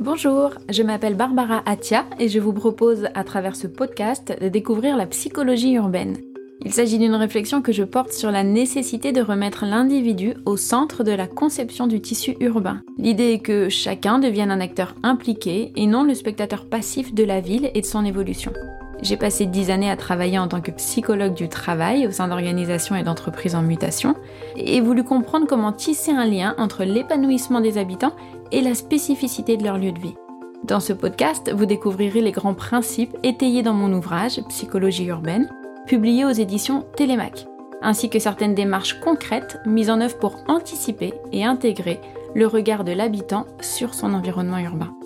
Bonjour, je m'appelle Barbara Atia et je vous propose à travers ce podcast de découvrir la psychologie urbaine. Il s'agit d'une réflexion que je porte sur la nécessité de remettre l'individu au centre de la conception du tissu urbain. L'idée est que chacun devienne un acteur impliqué et non le spectateur passif de la ville et de son évolution. J'ai passé dix années à travailler en tant que psychologue du travail au sein d'organisations et d'entreprises en mutation et voulu comprendre comment tisser un lien entre l'épanouissement des habitants et la spécificité de leur lieu de vie. Dans ce podcast, vous découvrirez les grands principes étayés dans mon ouvrage Psychologie urbaine, publié aux éditions Télémac, ainsi que certaines démarches concrètes mises en œuvre pour anticiper et intégrer le regard de l'habitant sur son environnement urbain.